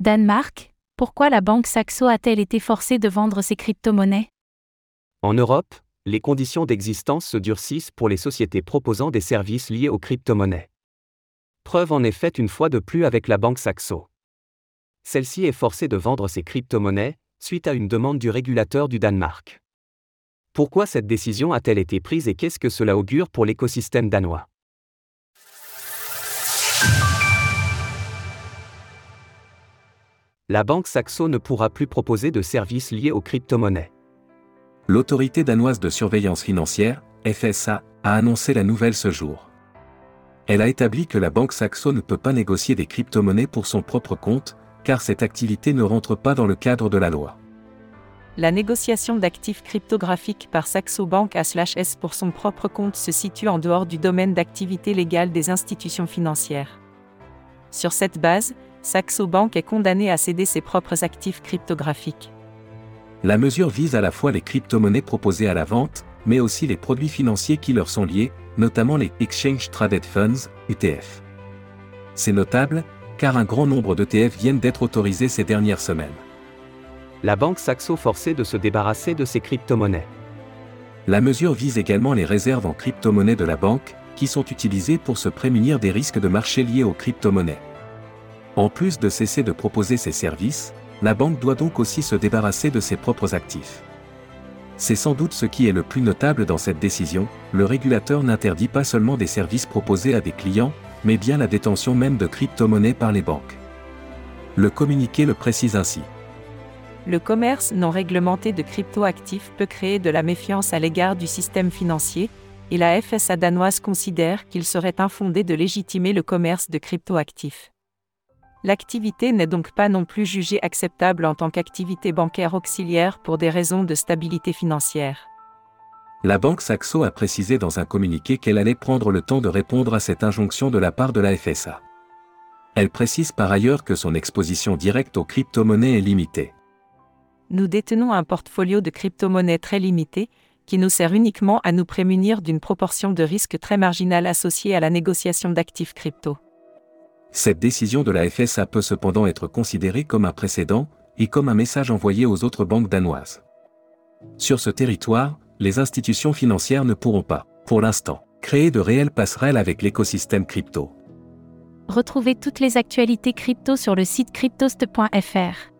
Danemark, pourquoi la banque Saxo a-t-elle été forcée de vendre ses crypto-monnaies? En Europe, les conditions d'existence se durcissent pour les sociétés proposant des services liés aux crypto-monnaies. Preuve en est faite une fois de plus avec la banque Saxo. Celle-ci est forcée de vendre ses crypto-monnaies, suite à une demande du régulateur du Danemark. Pourquoi cette décision a-t-elle été prise et qu'est-ce que cela augure pour l'écosystème danois? La banque Saxo ne pourra plus proposer de services liés aux crypto-monnaies. L'autorité danoise de surveillance financière, FSA, a annoncé la nouvelle ce jour. Elle a établi que la banque Saxo ne peut pas négocier des crypto-monnaies pour son propre compte, car cette activité ne rentre pas dans le cadre de la loi. La négociation d'actifs cryptographiques par Saxo Bank A/S pour son propre compte se situe en dehors du domaine d'activité légale des institutions financières. Sur cette base, Saxo Bank est condamné à céder ses propres actifs cryptographiques. La mesure vise à la fois les crypto-monnaies proposées à la vente, mais aussi les produits financiers qui leur sont liés, notamment les Exchange Traded Funds, ETF. C'est notable, car un grand nombre d'ETF viennent d'être autorisés ces dernières semaines. La banque Saxo forcée de se débarrasser de ses crypto-monnaies. La mesure vise également les réserves en crypto-monnaies de la banque, qui sont utilisées pour se prémunir des risques de marché liés aux crypto-monnaies. En plus de cesser de proposer ses services, la banque doit donc aussi se débarrasser de ses propres actifs. C'est sans doute ce qui est le plus notable dans cette décision, le régulateur n'interdit pas seulement des services proposés à des clients, mais bien la détention même de crypto-monnaies par les banques. Le communiqué le précise ainsi. Le commerce non réglementé de crypto-actifs peut créer de la méfiance à l'égard du système financier, et la FSA danoise considère qu'il serait infondé de légitimer le commerce de crypto-actifs. L'activité n'est donc pas non plus jugée acceptable en tant qu'activité bancaire auxiliaire pour des raisons de stabilité financière. La banque Saxo a précisé dans un communiqué qu'elle allait prendre le temps de répondre à cette injonction de la part de la FSA. Elle précise par ailleurs que son exposition directe aux crypto-monnaies est limitée. Nous détenons un portfolio de crypto-monnaies très limité, qui nous sert uniquement à nous prémunir d'une proportion de risque très marginale associée à la négociation d'actifs crypto. Cette décision de la FSA peut cependant être considérée comme un précédent, et comme un message envoyé aux autres banques danoises. Sur ce territoire, les institutions financières ne pourront pas, pour l'instant, créer de réelles passerelles avec l'écosystème crypto. Retrouvez toutes les actualités crypto sur le site cryptost.fr.